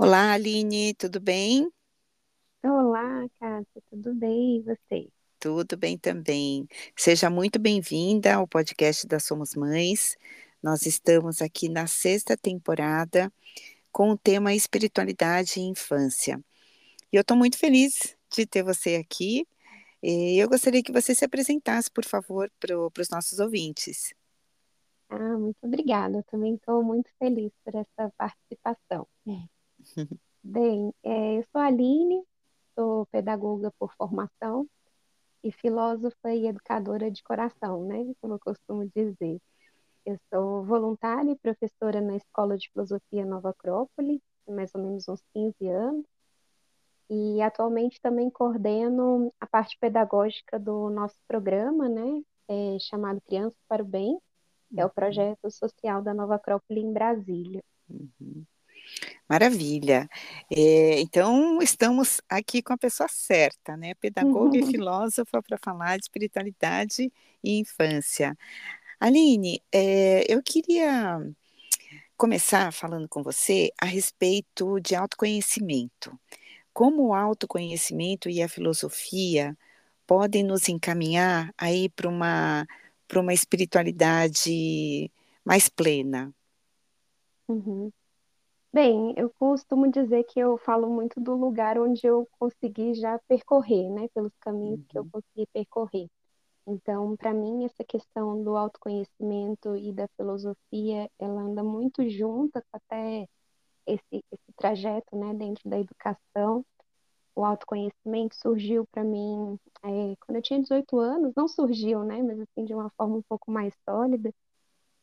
Olá, Aline, tudo bem? Olá, Kátia, tudo bem? E você? Tudo bem também. Seja muito bem-vinda ao podcast da Somos Mães. Nós estamos aqui na sexta temporada com o tema Espiritualidade e Infância. E eu estou muito feliz de ter você aqui. E eu gostaria que você se apresentasse, por favor, para os nossos ouvintes. Ah, muito obrigada. Eu também estou muito feliz por essa participação. Bem, é, eu sou a Aline, sou pedagoga por formação e filósofa e educadora de coração, né? Como eu costumo dizer. Eu sou voluntária e professora na Escola de Filosofia Nova Acrópole, há mais ou menos uns 15 anos. E atualmente também coordeno a parte pedagógica do nosso programa, né? É, chamado Crianças para o Bem, que é o projeto social da Nova Acrópole em Brasília. Uhum. Maravilha. É, então, estamos aqui com a pessoa certa, né? Pedagoga e filósofa para falar de espiritualidade e infância. Aline, é, eu queria começar falando com você a respeito de autoconhecimento. Como o autoconhecimento e a filosofia podem nos encaminhar aí para uma, uma espiritualidade mais plena? Uhum. Bem, eu costumo dizer que eu falo muito do lugar onde eu consegui já percorrer, né, pelos caminhos que eu Uhum. consegui percorrer. Então, para mim, essa questão do autoconhecimento e da filosofia, ela anda muito junta com até esse, esse trajeto, né, dentro da educação. O autoconhecimento surgiu para mim é, quando eu tinha 18 anos, não surgiu, né, mas assim, de uma forma um pouco mais sólida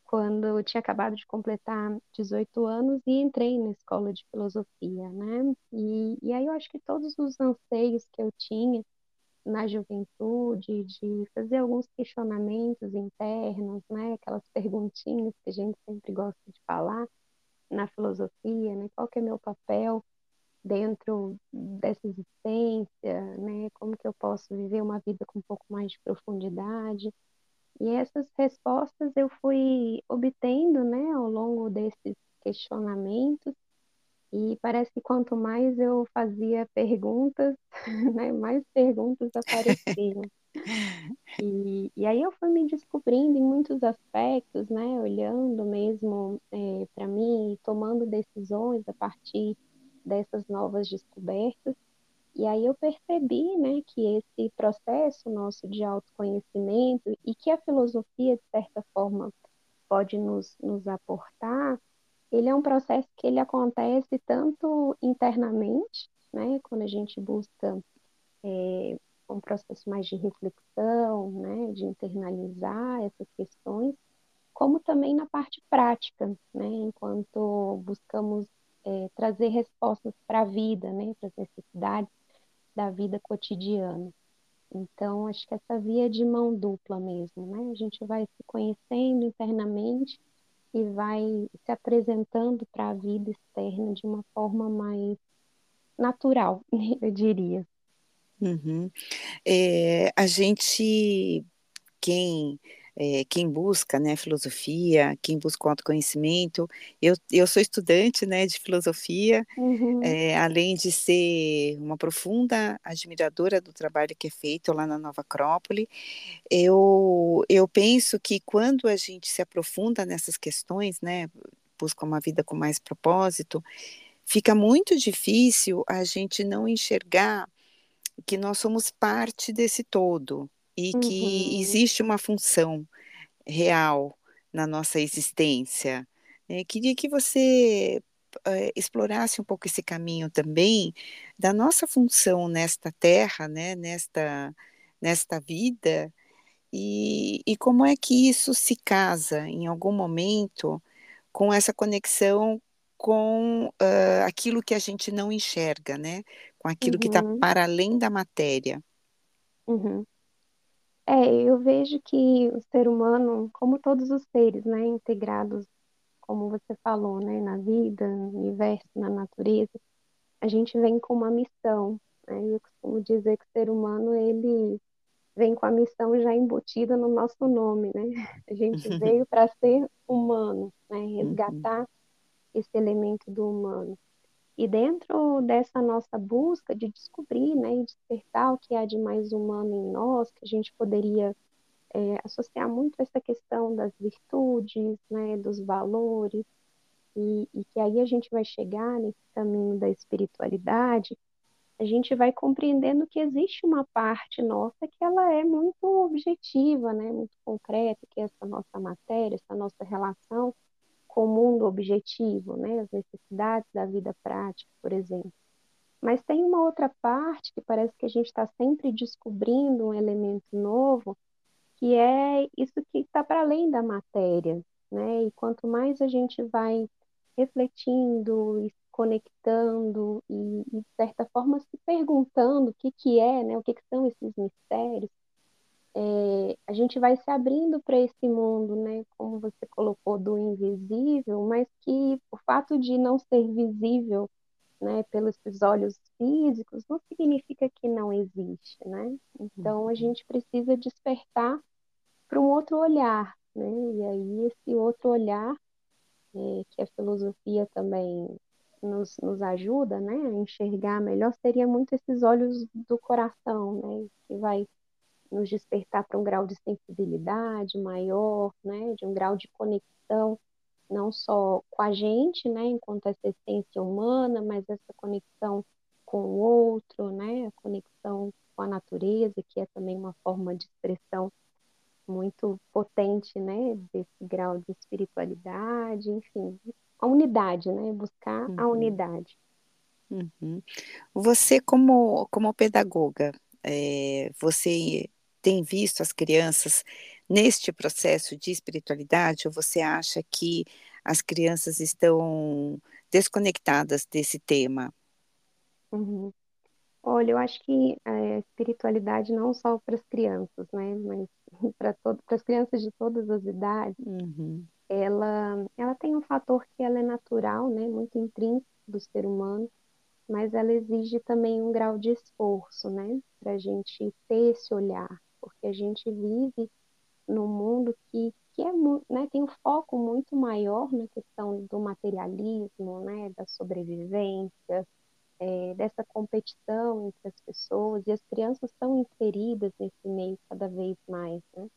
quando eu tinha acabado de completar 18 anos e entrei na escola de filosofia, né? E, e aí eu acho que todos os anseios que eu tinha na juventude, de fazer alguns questionamentos internos, né? Aquelas perguntinhas que a gente sempre gosta de falar na filosofia, né? Qual que é meu papel dentro dessa existência, né? Como que eu posso viver uma vida com um pouco mais de profundidade? E essas respostas eu fui obtendo, né, ao longo desses questionamentos, e parece que quanto mais eu fazia perguntas, né, mais perguntas apareciam. E, e aí eu fui me descobrindo em muitos aspectos, né, olhando mesmo é, para mim, e tomando decisões a partir dessas novas descobertas. E aí eu percebi, né, que esse processo nosso de autoconhecimento e que a filosofia, de certa forma, pode nos, nos aportar, ele é um processo que ele acontece tanto internamente, né, quando a gente busca é, um processo mais de reflexão, né, de internalizar essas questões, como também na parte prática, né, enquanto buscamos é, trazer respostas para a vida, né, para as necessidades da vida cotidiana. Então, acho que essa via é de mão dupla mesmo, né? A gente vai se conhecendo internamente e vai se apresentando para a vida externa de uma forma mais natural, eu diria. Uhum. É, a gente, quem, é, quem busca, né, filosofia, quem busca o autoconhecimento, eu, eu sou estudante, né, de filosofia, Uhum, é, além de ser uma profunda admiradora do trabalho que é feito lá na Nova Acrópole, eu, eu penso que quando a gente se aprofunda nessas questões, né, busca uma vida com mais propósito, fica muito difícil a gente não enxergar que nós somos parte desse todo e que uhum, existe uma função real na nossa existência. Eh, queria que você eh, explorasse um pouco esse caminho também da nossa função nesta terra, né, nesta, nesta vida, e, e como é que isso se casa em algum momento com essa conexão com uh, aquilo que a gente não enxerga, né? Com aquilo que está uhum, para além da matéria. uhum. É, eu vejo que o ser humano, como todos os seres, né, integrados, como você falou, né, na vida, no universo, na natureza, a gente vem com uma missão, né? Eu costumo dizer que o ser humano, ele vem com a missão já embutida no nosso nome, né? A gente veio para ser humano, né? Uhum, Resgatar esse elemento do humano. E dentro dessa nossa busca de descobrir, né, e despertar o que há de mais humano em nós, que a gente poderia é, associar muito essa questão das virtudes, né, dos valores, e, e que aí a gente vai chegar nesse caminho da espiritualidade, a gente vai compreendendo que existe uma parte nossa que ela é muito objetiva, né, muito concreta, que é essa nossa matéria, essa nossa relação com o mundo objetivo, né, as necessidades da vida prática, por exemplo. Mas tem uma outra parte que parece que a gente está sempre descobrindo um elemento novo, que é isso que está para além da matéria, né? E quanto mais a gente vai refletindo e conectando e, de certa forma, se perguntando o que, que é, né? O que, que são esses mistérios, é, a gente vai se abrindo para esse mundo, né? Como você colocou, do invisível, mas que o fato de não ser visível né, pelos olhos físicos, não significa que não existe, né? Então a uhum. gente precisa despertar para um outro olhar, né? E aí esse outro olhar é, que a filosofia também nos, nos ajuda, né, a enxergar melhor, seria muito esses olhos do coração, né, que vai nos despertar para um grau de sensibilidade maior, né, de um grau de conexão não só com a gente, né, enquanto essa essência humana, mas essa conexão com o outro, né, a conexão com a natureza, que é também uma forma de expressão muito potente, né, desse grau de espiritualidade, enfim, a unidade, né, buscar uhum. a unidade. Uhum. Você como como pedagoga, é, você tem visto as crianças neste processo de espiritualidade ou você acha que as crianças estão desconectadas desse tema? Uhum. Olha, eu acho que a espiritualidade não só para as crianças, né, mas para as crianças de todas as idades, uhum. ela, ela tem um fator que ela é natural, né, muito intrínseco do ser humano, mas ela exige também um grau de esforço, né, para a gente ter esse olhar, porque a gente vive num mundo que, que é, né, tem um foco muito maior na questão do materialismo, né, da sobrevivência, é, dessa competição entre as pessoas, e as crianças estão inseridas nesse meio cada vez mais, né?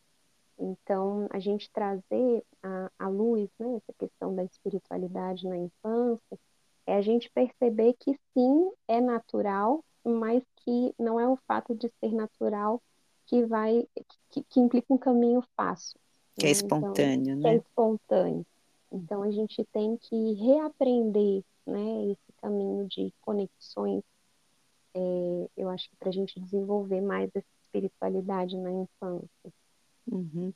Então, a gente trazer à luz né, essa questão da espiritualidade na infância é a gente perceber que sim, é natural, mas que não é o fato de ser natural que vai que, que implica um caminho fácil. Que é né? é espontâneo, então, né? Que é espontâneo. Então a gente tem que reaprender, né, esse caminho de conexões. É, eu acho que para a gente desenvolver mais essa espiritualidade na infância. Uhum.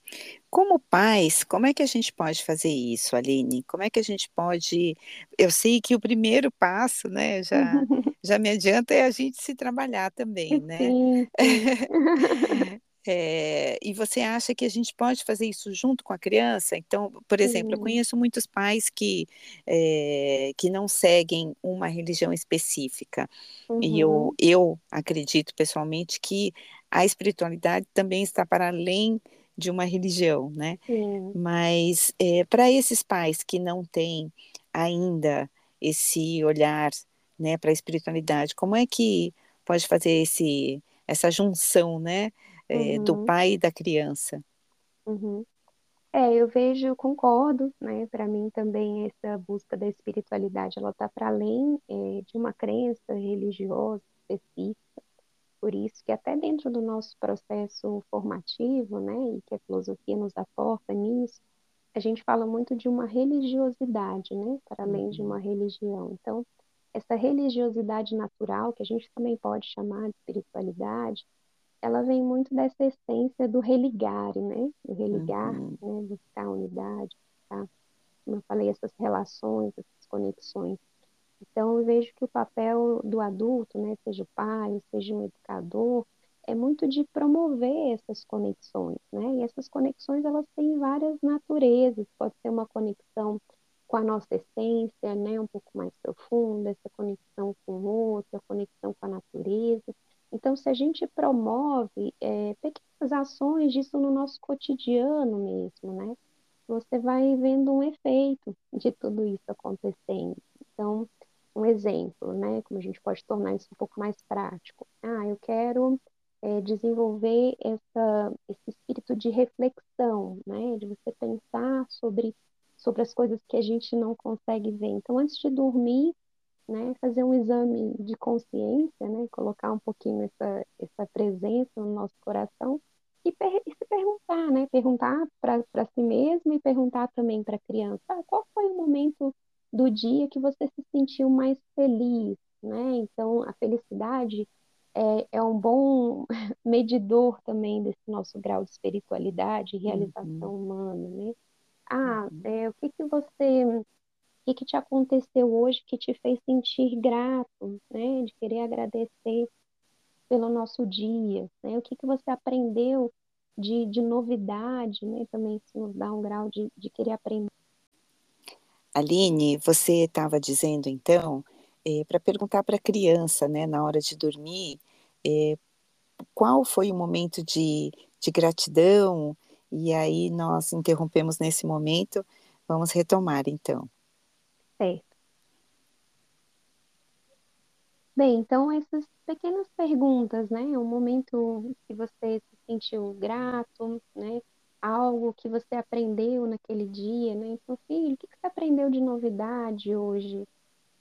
Como pais, como é que a gente pode fazer isso, Aline? Como é que a gente pode. Eu sei que o primeiro passo, né, já, já me adianta, é a gente se trabalhar também, né? Sim, sim. É, e você acha que a gente pode fazer isso junto com a criança? Então, por exemplo, eu conheço muitos pais que, é, que não seguem uma religião específica. Uhum. E eu, uhum. eu acredito pessoalmente que a espiritualidade também está para além de uma religião, né? Sim. Mas é, para esses pais que não têm ainda esse olhar né, para a espiritualidade, como é que pode fazer esse, essa junção, né? é, uhum. do pai e da criança. Uhum. É, eu vejo, concordo, né? Para mim também essa busca da espiritualidade, ela está para além é, de uma crença religiosa específica. Por isso que até dentro do nosso processo formativo, né, e que a filosofia nos aporta nisso, a gente fala muito de uma religiosidade, né, para além de uma uhum. religião. Então, essa religiosidade natural, que a gente também pode chamar de espiritualidade, ela vem muito dessa essência do religar, né? Do religar, uhum. né? buscar unidade, buscar, como eu falei, essas relações, essas conexões. Então, eu vejo que o papel do adulto, né, seja o pai, seja um educador, é muito de promover essas conexões, né? E essas conexões, elas têm várias naturezas. Pode ser uma conexão com a nossa essência, né, um pouco mais profunda, essa conexão com o outro, a conexão com a natureza. Então, se a gente promove é, pequenas ações disso no nosso cotidiano mesmo, né? Você vai vendo um efeito de tudo isso acontecendo. Então, um exemplo, né, como a gente pode tornar isso um pouco mais prático. Ah, eu quero é, desenvolver essa, esse espírito de reflexão, né, de você pensar sobre, sobre as coisas que a gente não consegue ver. Então, antes de dormir, né, fazer um exame de consciência, né, colocar um pouquinho essa, essa presença no nosso coração e, per e se perguntar, né, perguntar para si mesmo e perguntar também para a criança, ah, qual foi o momento do dia que você se sentiu mais feliz, né? Então, a felicidade é, é um bom medidor também desse nosso grau de espiritualidade e realização uhum. humana, né? Ah, uhum. é, o que que você o que, que te aconteceu hoje que te fez sentir grato, né? De querer agradecer pelo nosso dia, né? O que, que você aprendeu de, de novidade, né? Também isso nos dá um grau de, de querer aprender. Aline, você estava dizendo então, é, para perguntar para a criança, né, na hora de dormir, é, qual foi o momento de, de gratidão, e aí nós interrompemos nesse momento, vamos retomar então. Certo. Bem, então essas pequenas perguntas, né? O momento que você se sentiu grato, né? Algo que você aprendeu naquele dia, né? Então, filho, o que você aprendeu de novidade hoje,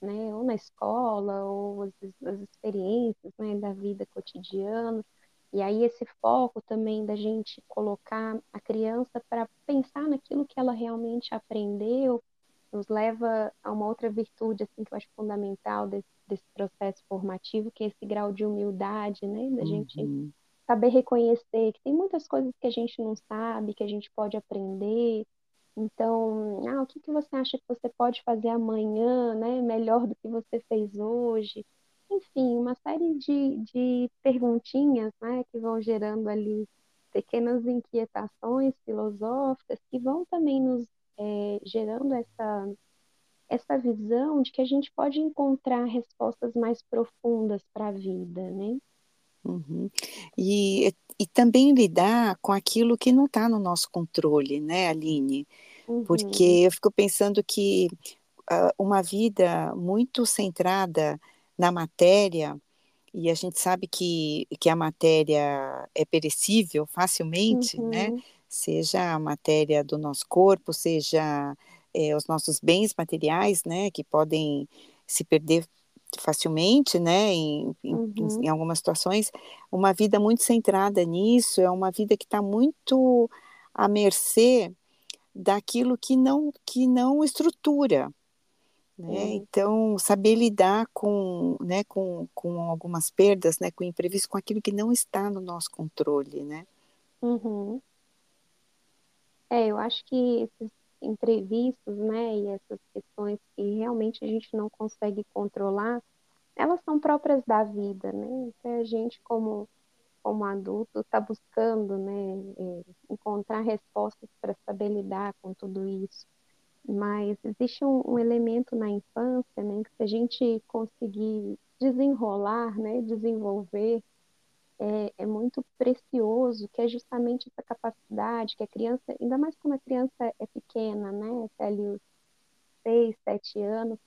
né? Ou na escola, ou as, as experiências, né? Da vida cotidiana. E aí esse foco também da gente colocar a criança para pensar naquilo que ela realmente aprendeu, nos leva a uma outra virtude assim que eu acho fundamental desse, desse processo formativo, que é esse grau de humildade, né, da uhum. gente saber reconhecer que tem muitas coisas que a gente não sabe, que a gente pode aprender. Então, ah, o que, que você acha que você pode fazer amanhã, né, melhor do que você fez hoje? Enfim, uma série de, de perguntinhas, né, que vão gerando ali pequenas inquietações filosóficas que vão também nos é, gerando essa, essa visão de que a gente pode encontrar respostas mais profundas para a vida, né? Uhum. E, e também lidar com aquilo que não está no nosso controle, né, Aline? Uhum. Porque eu fico pensando que uh, uma vida muito centrada na matéria, e a gente sabe que, que a matéria é perecível facilmente, né? uhum. né? seja a matéria do nosso corpo, seja é, os nossos bens materiais, né, que podem se perder facilmente, né, em, uhum. em, em, algumas situações, uma vida muito centrada nisso é uma vida que está muito à mercê daquilo que não que não estrutura, né? Uhum. Então saber lidar com, né, com, com algumas perdas, né, com imprevisto, com aquilo que não está no nosso controle, né? Uhum. É, eu acho que esses imprevistos, né, e essas questões que realmente a gente não consegue controlar, elas são próprias da vida, né? Então a gente como como adulto está buscando, né, é, encontrar respostas para saber lidar com tudo isso. Mas existe um, um, elemento na infância, né, que se a gente conseguir desenrolar, né, desenvolver é, é, muito precioso, que é justamente essa capacidade que a criança, ainda mais quando a criança é pequena, né, até ali os seis, sete anos,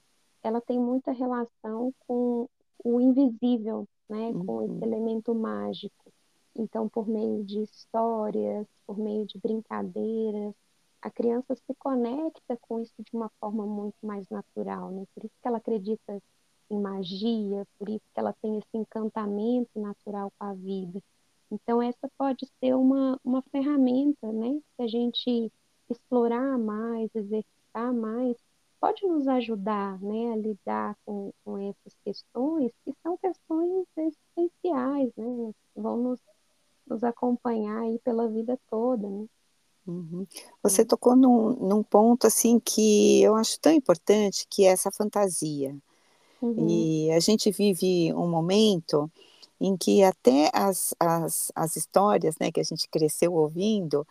ela tem muita relação com o invisível, né, uhum. com esse uhum. elemento mágico. Então, por meio de histórias, por meio de brincadeiras, a criança se conecta com isso de uma forma muito mais natural, né? Por isso que ela acredita em magia, por isso que ela tem esse encantamento natural com a vida. Então, essa pode ser uma, uma ferramenta, né? Se a gente explorar mais, exercitar mais, pode nos ajudar, né? A lidar com, com essas questões, que são questões existenciais, né? Vão nos, nos acompanhar aí pela vida toda, né? Uhum. Você tocou num, num ponto assim que eu acho tão importante, que é essa fantasia. Uhum. E a gente vive um momento em que até as, as, as histórias né, que a gente cresceu ouvindo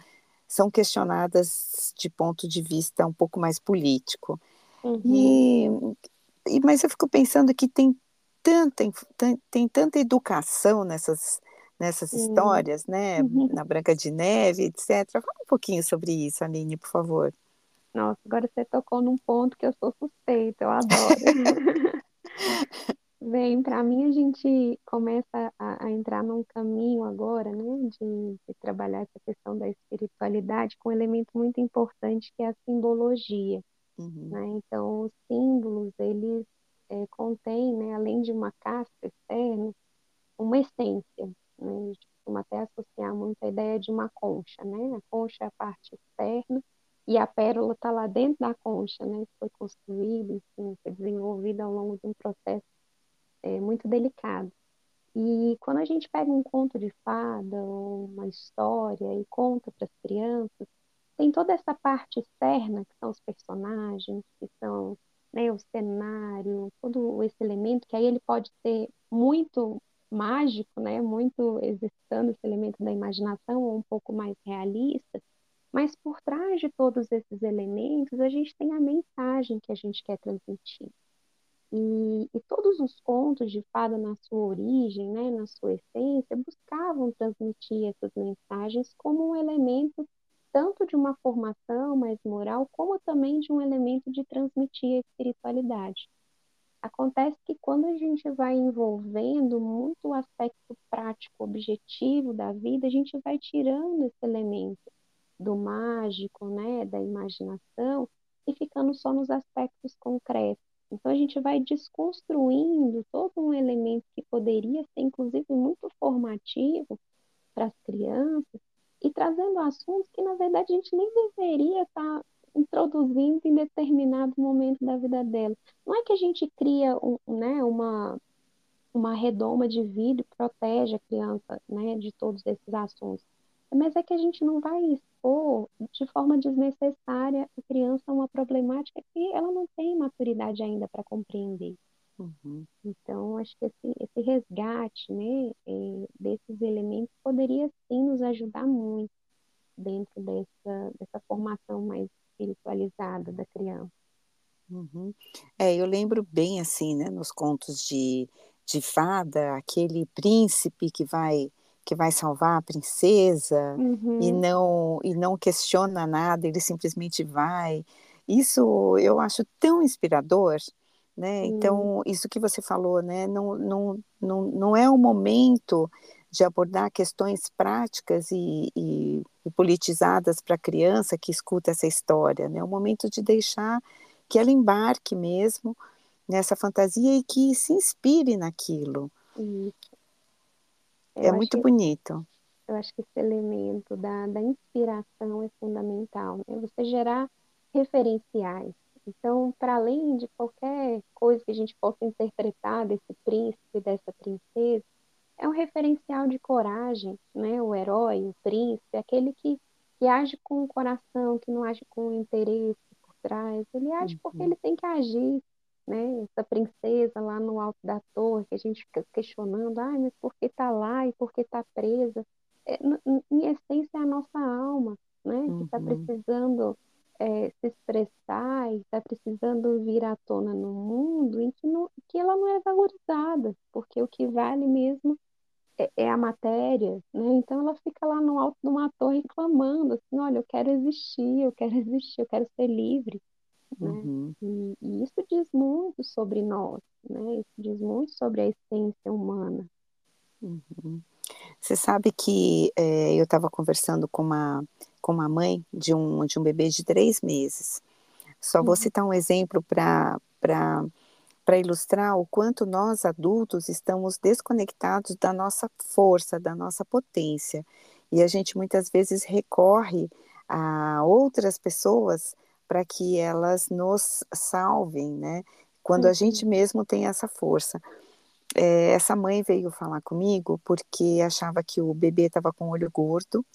são questionadas de ponto de vista um pouco mais político. Uhum. E, e, mas eu fico pensando que tem tanta, tem tanta educação nessas, nessas uhum. histórias, né? Uhum. Na Branca de Neve, etc. Fala um pouquinho sobre isso, Aline, por favor. Nossa, agora você tocou num ponto que eu sou suspeita, eu adoro. Bem, para mim a gente começa a, a entrar num caminho agora, né, de, de trabalhar essa questão da espiritualidade com um elemento muito importante que é a simbologia, Uhum, né? Então, os símbolos, eles é, contêm, né, além de uma casca externa, uma essência, né? A gente costuma até associar muito a ideia de uma concha, né? A concha é a parte externa e a pérola está lá dentro da concha, né? Foi construída, enfim, foi desenvolvida ao longo de um processo é, muito delicado. E quando a gente pega um conto de fada ou uma história e conta para as crianças, tem toda essa parte externa, que são os personagens, que são né, o cenário, todo esse elemento, que aí ele pode ser muito mágico, né, muito exercitando esse elemento da imaginação, ou um pouco mais realista, mas por trás de todos esses elementos, a gente tem a mensagem que a gente quer transmitir. E, e, todos os contos de fada, na sua origem, né, na sua essência, buscavam transmitir essas mensagens como um elemento tanto de uma formação mais moral, como também de um elemento de transmitir a espiritualidade. Acontece que quando a gente vai envolvendo muito o aspecto prático, objetivo da vida, a gente vai tirando esse elemento do mágico, né, da imaginação, e ficando só nos aspectos concretos. Então a gente vai desconstruindo todo um elemento que poderia ser, inclusive, muito formativo para as crianças e trazendo assuntos que, na verdade, a gente nem deveria estar tá introduzindo em determinado momento da vida dela. Não é que a gente cria um, né, uma, uma redoma de vidro protege a criança né, de todos esses assuntos, mas é que a gente não vai expor de forma desnecessária a criança a uma problemática que ela não tem maturidade ainda para compreender. Uhum. Então, acho que esse, esse resgate né, é, desses elementos poderia sim nos ajudar muito dentro dessa, dessa formação mais espiritualizada da criança. Uhum. É, eu lembro bem assim, né, nos contos de, de fada, aquele príncipe que vai que vai salvar a princesa uhum. e não e não questiona nada, ele simplesmente vai. Isso eu acho tão inspirador, né? Então, isso que você falou, né? Não, não, não, não é o momento de abordar questões práticas e, e, e politizadas para a criança que escuta essa história, né? É o momento de deixar que ela embarque mesmo nessa fantasia e que se inspire naquilo. É muito bonito. Eu acho que esse elemento da, da inspiração é fundamental. Né? Você gerar referenciais. Então, para além de qualquer coisa que a gente possa interpretar desse príncipe, dessa princesa, é um referencial de coragem, né? O herói, o príncipe, aquele que, que age com o coração, que não age com o interesse por trás. Ele age uhum. porque ele tem que agir, né? Essa princesa lá no alto da torre, que a gente fica questionando, ah, mas por que está lá e por que está presa? É, em essência, é a nossa alma, né? Que está uhum. precisando é, se expressar e está precisando vir à tona no mundo em que, não, que ela não é valorizada, porque o que vale mesmo é, é, a matéria, né? Então ela fica lá no alto de uma torre clamando assim, olha, eu quero existir, eu quero existir, eu quero ser livre, né? Uhum. E, e, isso diz muito sobre nós, né? Isso diz muito sobre a essência humana. Uhum. Você sabe que é, eu estava conversando com uma com uma mãe de um, de um bebê de três meses. Só vou uhum. citar um exemplo para ilustrar o quanto nós adultos estamos desconectados da nossa força, da nossa potência. E a gente muitas vezes recorre a outras pessoas para que elas nos salvem, né? Quando uhum. a gente mesmo tem essa força. É, essa mãe veio falar comigo porque achava que o bebê estava com o olho gordo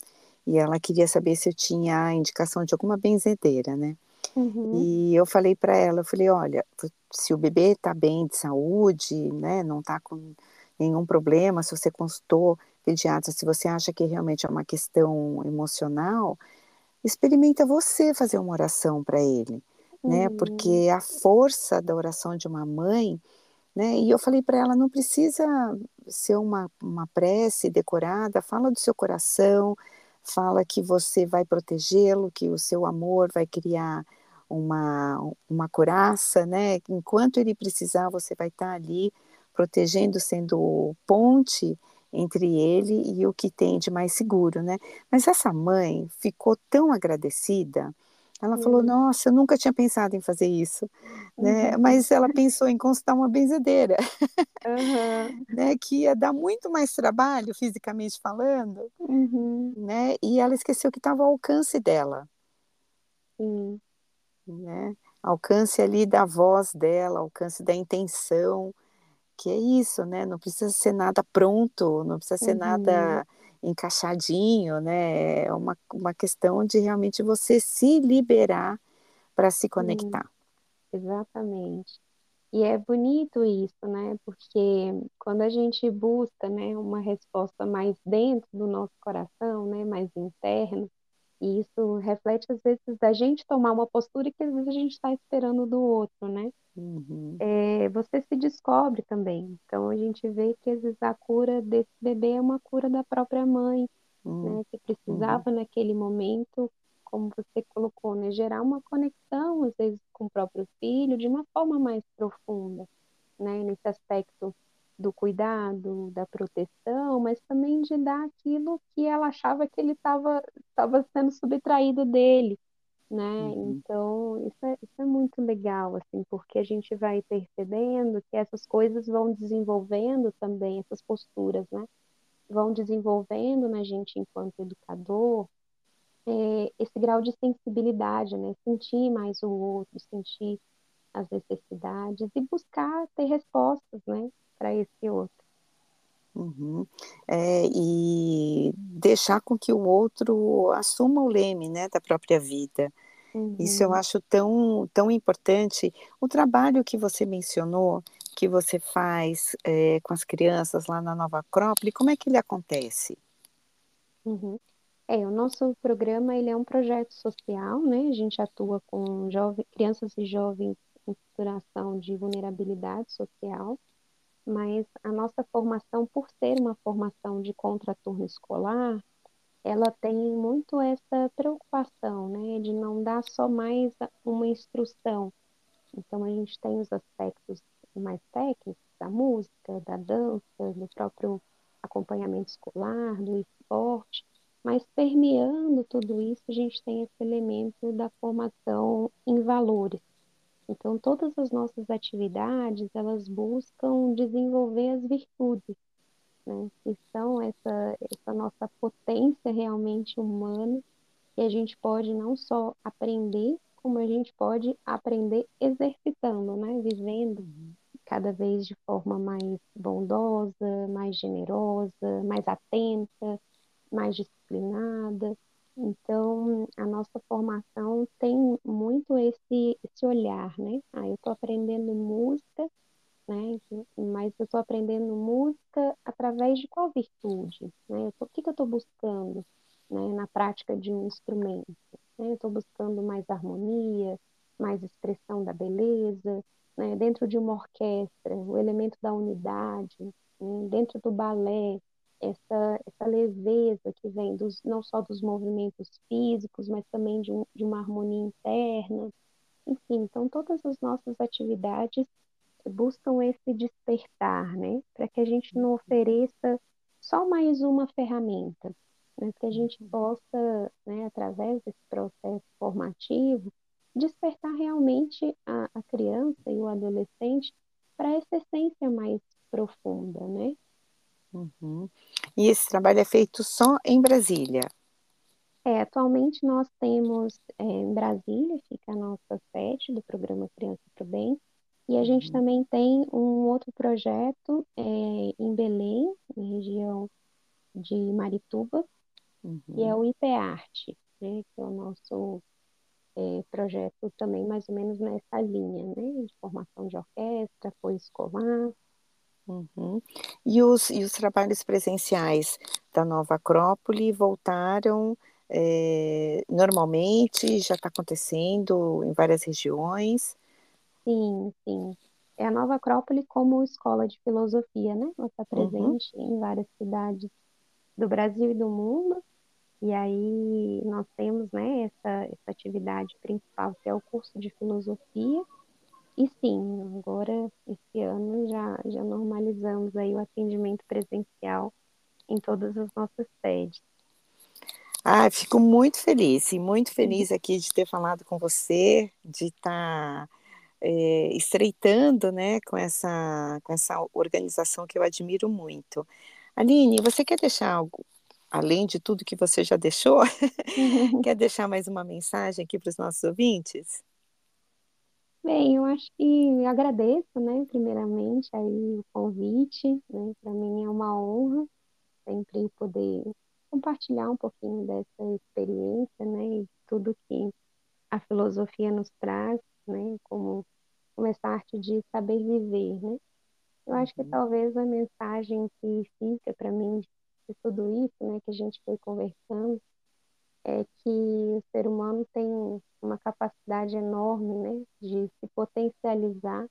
e ela queria saber se eu tinha indicação de alguma benzedeira, né? Uhum. E eu falei para ela, eu falei, olha, se o bebê está bem de saúde, né, não está com nenhum problema, se você consultou pediatra, se você acha que realmente é uma questão emocional, experimenta você fazer uma oração para ele, né? uhum. né? Porque a força da oração de uma mãe, né? E eu falei para ela, não precisa ser uma, uma prece decorada, fala do seu coração, fala que você vai protegê-lo, que o seu amor vai criar uma, uma coraça, né? Enquanto ele precisar, você vai estar ali protegendo, sendo ponte entre ele e o que tem de mais seguro, né? Mas essa mãe ficou tão agradecida. Ela uhum. falou: Nossa, eu nunca tinha pensado em fazer isso, né? Uhum. Mas ela pensou em consultar uma benzedeira, uhum. né? Que ia dar muito mais trabalho, fisicamente falando, uhum. né? E ela esqueceu que estava ao alcance dela, né? Alcance ali da voz dela, alcance da intenção, que é isso, né? Não precisa ser nada pronto, não precisa ser uhum. nada encaixadinho, né? É uma, uma questão de realmente você se liberar para se conectar. exatamente. E é bonito isso, né? Porque quando a gente busca, né, uma resposta mais dentro do nosso coração, né, mais interno, e isso reflete às vezes da gente tomar uma postura que às vezes a gente está esperando do outro, né? Uhum. É, você se descobre também. Então a gente vê que às vezes a cura desse bebê é uma cura da própria mãe, uhum. né? Que precisava uhum. naquele momento, como você colocou, né? Gerar uma conexão às vezes com o próprio filho de uma forma mais profunda, né? Nesse aspecto do cuidado, da proteção, mas também de dar aquilo que ela achava que ele estava estava sendo subtraído dele, né? Uhum. Então, isso é, isso é muito legal, assim, porque a gente vai percebendo que essas coisas vão desenvolvendo também, essas posturas, né? Vão desenvolvendo na gente enquanto educador é, esse grau de sensibilidade, né? Sentir mais o outro, sentir as necessidades e buscar ter respostas, né? Para esse outro. Uhum. É, e deixar com que o outro assuma o leme né, da própria vida. Uhum. Isso eu acho tão, tão importante. O trabalho que você mencionou, que você faz é, com as crianças lá na Nova Acrópole, como é que ele acontece? Uhum. É, o nosso programa ele é um projeto social, né? A gente atua com jovem, crianças e jovens em situação de vulnerabilidade social mas a nossa formação, por ser uma formação de contraturno escolar, ela tem muito essa preocupação, né, de não dar só mais uma instrução. Então, a gente tem os aspectos mais técnicos da música, da dança, do próprio acompanhamento escolar, do esporte, mas permeando tudo isso, a gente tem esse elemento da formação em valores, então, todas as nossas atividades, elas buscam desenvolver as virtudes, né? Que são essa, essa nossa potência realmente humana, que a gente pode não só aprender, como a gente pode aprender exercitando, né? Vivendo cada vez de forma mais bondosa, mais generosa, mais atenta, mais disciplinada. Então, a nossa formação tem muito esse, esse olhar, né? Ah, eu estou aprendendo música, né? Mas eu estou aprendendo música através de qual virtude, né? o que, que eu estou buscando, né? Na prática de um instrumento, né? Eu estou buscando mais harmonia, mais expressão da beleza, né? Dentro de uma orquestra, o elemento da unidade, né? dentro do balé, essa, essa leveza que vem dos, não só dos movimentos físicos, mas também de, um, de uma harmonia interna. Enfim, então todas as nossas atividades buscam esse despertar, né? Para que a gente não ofereça só mais uma ferramenta, mas que a gente possa, né, através desse processo formativo, despertar realmente a, a criança e o adolescente para essa essência mais profunda, né? Uhum. E esse trabalho é feito só em Brasília? É, atualmente nós temos é, em Brasília, fica a nossa sede do programa Criança para o Bem, e a gente uhum. também tem um outro projeto é, em Belém, na região de Marituba, uhum. que é o IPARTE, né, que é o nosso é, projeto também mais ou menos nessa linha, né, de formação de orquestra, apoio escolar, Uhum. E, os, e os trabalhos presenciais da Nova Acrópole voltaram é, normalmente? Já está acontecendo em várias regiões? Sim, sim. É a Nova Acrópole como escola de filosofia, né? Ela está uhum. presente uhum. em várias cidades do Brasil e do mundo. E aí nós temos, né, essa, essa atividade principal, que é o curso de filosofia, e sim, agora esse ano já, já normalizou realizamos aí o atendimento presencial em todas as nossas sedes. Ah, fico muito feliz e muito feliz aqui de ter falado com você, de estar tá, é, estreitando, né, com essa, com essa organização que eu admiro muito. Aline, você quer deixar algo, além de tudo que você já deixou, quer deixar mais uma mensagem aqui para os nossos ouvintes? Bem, eu acho que agradeço, né, primeiramente aí o convite, né, para mim é uma honra sempre poder compartilhar um pouquinho dessa experiência, né, e tudo que a filosofia nos traz, né, como, como essa arte de saber viver, né. Eu acho que uhum. talvez a mensagem que fica para mim de tudo isso, né, que a gente foi conversando, é que o ser humano tem uma capacidade enorme, né, de se potencializar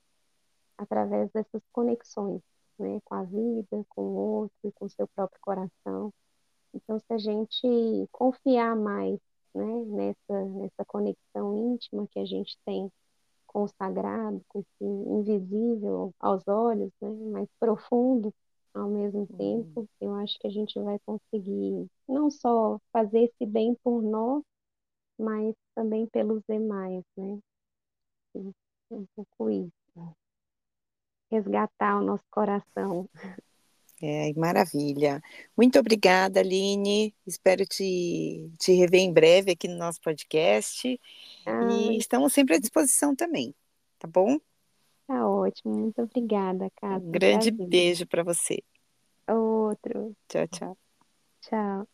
através dessas conexões, né, com a vida, com o outro, com o seu próprio coração. Então, se a gente confiar mais, né, nessa nessa conexão íntima que a gente tem com o sagrado, com esse invisível aos olhos, né, mais profundo ao mesmo uhum. tempo, eu acho que a gente vai conseguir não só fazer esse bem por nós, mas também pelos demais, né? Um pouco isso. Resgatar o nosso coração. É, maravilha. Muito obrigada, Aline. Espero te, te rever em breve aqui no nosso podcast. Ah, e estamos sempre à disposição também, tá bom? Tá ótimo. Muito obrigada, Cássio. Um grande beijo para você. Outro. Tchau, tchau. Tchau.